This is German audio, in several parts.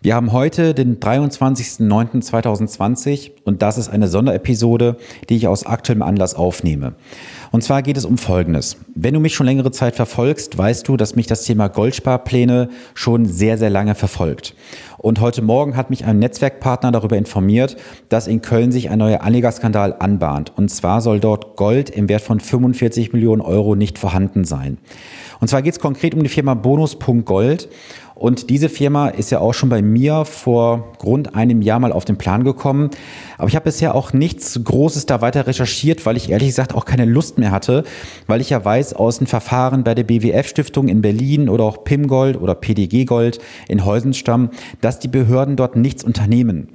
Wir haben heute den 23.09.2020 und das ist eine Sonderepisode, die ich aus aktuellem Anlass aufnehme. Und zwar geht es um Folgendes. Wenn du mich schon längere Zeit verfolgst, weißt du, dass mich das Thema Goldsparpläne schon sehr, sehr lange verfolgt. Und heute Morgen hat mich ein Netzwerkpartner darüber informiert, dass in Köln sich ein neuer Anlegerskandal anbahnt. Und zwar soll dort Gold im Wert von 45 Millionen Euro nicht vorhanden sein. Und zwar geht es konkret um die Firma Bonus.gold. Und diese Firma ist ja auch schon bei mir vor rund einem Jahr mal auf den Plan gekommen. Aber ich habe bisher auch nichts Großes da weiter recherchiert, weil ich ehrlich gesagt auch keine Lust mehr hatte, weil ich ja weiß aus den Verfahren bei der BWF-Stiftung in Berlin oder auch PIM Gold oder PDG Gold in Heusenstamm, dass die Behörden dort nichts unternehmen.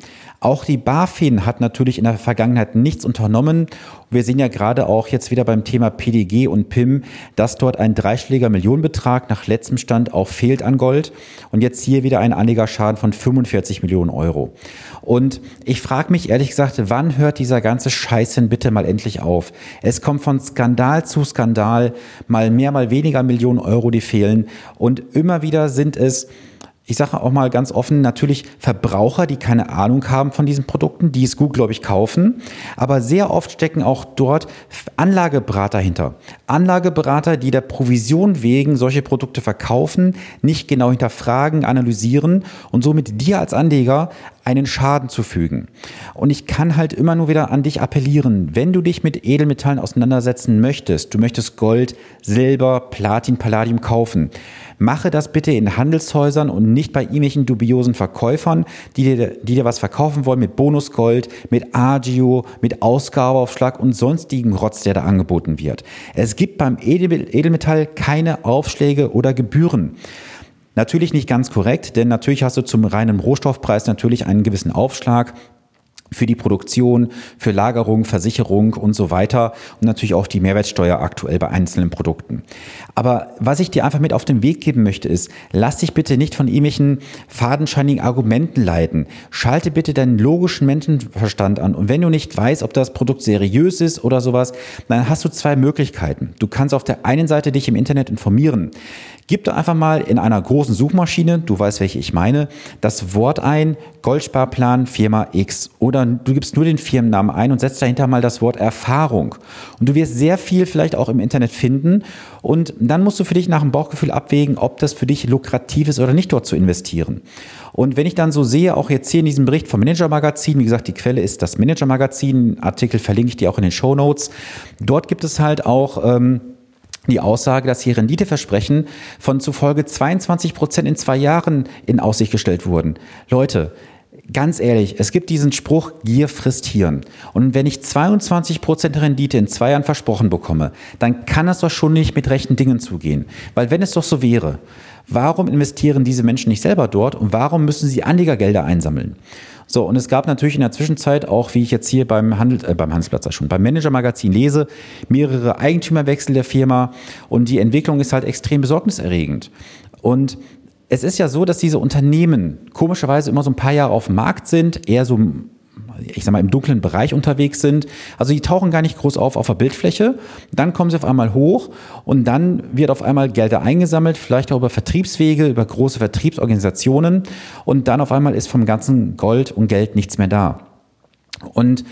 Auch die BaFin hat natürlich in der Vergangenheit nichts unternommen. Wir sehen ja gerade auch jetzt wieder beim Thema PDG und PIM, dass dort ein dreistelliger Millionenbetrag nach letztem Stand auch fehlt an Gold. Und jetzt hier wieder ein Anlegerschaden von 45 Millionen Euro. Und ich frage mich ehrlich gesagt, wann hört dieser ganze Scheißen bitte mal endlich auf? Es kommt von Skandal zu Skandal, mal mehr, mal weniger Millionen Euro, die fehlen. Und immer wieder sind es ich sage auch mal ganz offen, natürlich Verbraucher, die keine Ahnung haben von diesen Produkten, die es gut, glaube ich, kaufen. Aber sehr oft stecken auch dort Anlageberater hinter. Anlageberater, die der Provision wegen solche Produkte verkaufen, nicht genau hinterfragen, analysieren und somit dir als Anleger einen Schaden zu fügen. Und ich kann halt immer nur wieder an dich appellieren, wenn du dich mit Edelmetallen auseinandersetzen möchtest, du möchtest Gold, Silber, Platin, Palladium kaufen, mache das bitte in Handelshäusern und nicht bei irgendwelchen dubiosen Verkäufern, die dir, die dir was verkaufen wollen mit Bonusgold, mit Agio, mit Ausgabeaufschlag und sonstigen Rotz, der da angeboten wird. Es gibt beim Edelmetall keine Aufschläge oder Gebühren. Natürlich nicht ganz korrekt, denn natürlich hast du zum reinen Rohstoffpreis natürlich einen gewissen Aufschlag für die Produktion, für Lagerung, Versicherung und so weiter und natürlich auch die Mehrwertsteuer aktuell bei einzelnen Produkten. Aber was ich dir einfach mit auf den Weg geben möchte, ist, lass dich bitte nicht von irgendwelchen fadenscheinigen Argumenten leiten. Schalte bitte deinen logischen Menschenverstand an. Und wenn du nicht weißt, ob das Produkt seriös ist oder sowas, dann hast du zwei Möglichkeiten. Du kannst auf der einen Seite dich im Internet informieren. Gib doch einfach mal in einer großen Suchmaschine, du weißt, welche ich meine, das Wort ein, Goldsparplan Firma X. Oder du gibst nur den Firmennamen ein und setzt dahinter mal das Wort Erfahrung. Und du wirst sehr viel vielleicht auch im Internet finden. Und dann musst du für dich nach dem Bauchgefühl abwägen, ob das für dich lukrativ ist oder nicht dort zu investieren. Und wenn ich dann so sehe, auch jetzt hier in diesem Bericht vom Manager Magazin, wie gesagt, die Quelle ist das Manager Magazin, Artikel verlinke ich dir auch in den Show Notes. Dort gibt es halt auch ähm, die Aussage, dass hier Renditeversprechen von zufolge 22 Prozent in zwei Jahren in Aussicht gestellt wurden. Leute, ganz ehrlich, es gibt diesen Spruch, Gier frisst Hirn. Und wenn ich 22 Prozent Rendite in zwei Jahren versprochen bekomme, dann kann das doch schon nicht mit rechten Dingen zugehen. Weil wenn es doch so wäre, warum investieren diese Menschen nicht selber dort und warum müssen sie Anlegergelder einsammeln? So, und es gab natürlich in der Zwischenzeit auch, wie ich jetzt hier beim, Handel, äh, beim Handelsplatz schon, beim Manager-Magazin lese, mehrere Eigentümerwechsel der Firma und die Entwicklung ist halt extrem besorgniserregend. Und es ist ja so, dass diese Unternehmen komischerweise immer so ein paar Jahre auf dem Markt sind, eher so ich sag mal, im dunklen Bereich unterwegs sind. Also die tauchen gar nicht groß auf auf der Bildfläche. Dann kommen sie auf einmal hoch und dann wird auf einmal Gelder eingesammelt, vielleicht auch über Vertriebswege, über große Vertriebsorganisationen und dann auf einmal ist vom ganzen Gold und Geld nichts mehr da. Und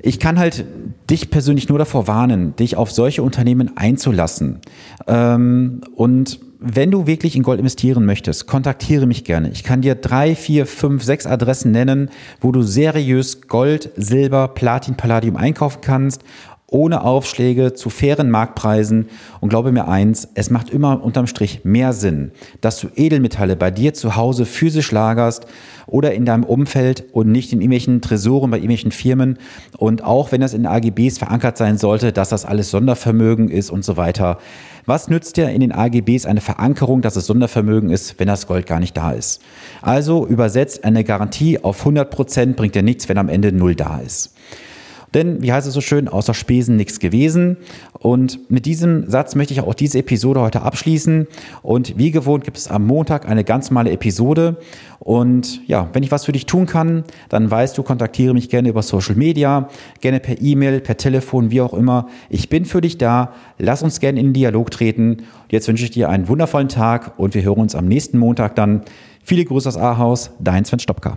ich kann halt dich persönlich nur davor warnen, dich auf solche Unternehmen einzulassen. Ähm, und wenn du wirklich in Gold investieren möchtest, kontaktiere mich gerne. Ich kann dir drei, vier, fünf, sechs Adressen nennen, wo du seriös Gold, Silber, Platin, Palladium einkaufen kannst ohne Aufschläge zu fairen Marktpreisen. Und glaube mir eins, es macht immer unterm Strich mehr Sinn, dass du Edelmetalle bei dir zu Hause physisch lagerst oder in deinem Umfeld und nicht in irgendwelchen Tresoren bei irgendwelchen Firmen. Und auch wenn das in AGBs verankert sein sollte, dass das alles Sondervermögen ist und so weiter. Was nützt dir in den AGBs eine Verankerung, dass es Sondervermögen ist, wenn das Gold gar nicht da ist? Also übersetzt, eine Garantie auf 100 Prozent bringt dir nichts, wenn am Ende null da ist. Denn, wie heißt es so schön, außer Spesen nichts gewesen. Und mit diesem Satz möchte ich auch diese Episode heute abschließen. Und wie gewohnt gibt es am Montag eine ganz normale Episode. Und ja, wenn ich was für dich tun kann, dann weißt du, kontaktiere mich gerne über Social Media, gerne per E-Mail, per Telefon, wie auch immer. Ich bin für dich da. Lass uns gerne in den Dialog treten. Jetzt wünsche ich dir einen wundervollen Tag und wir hören uns am nächsten Montag dann. Viele Grüße aus Ahaus, dein Sven Stopka.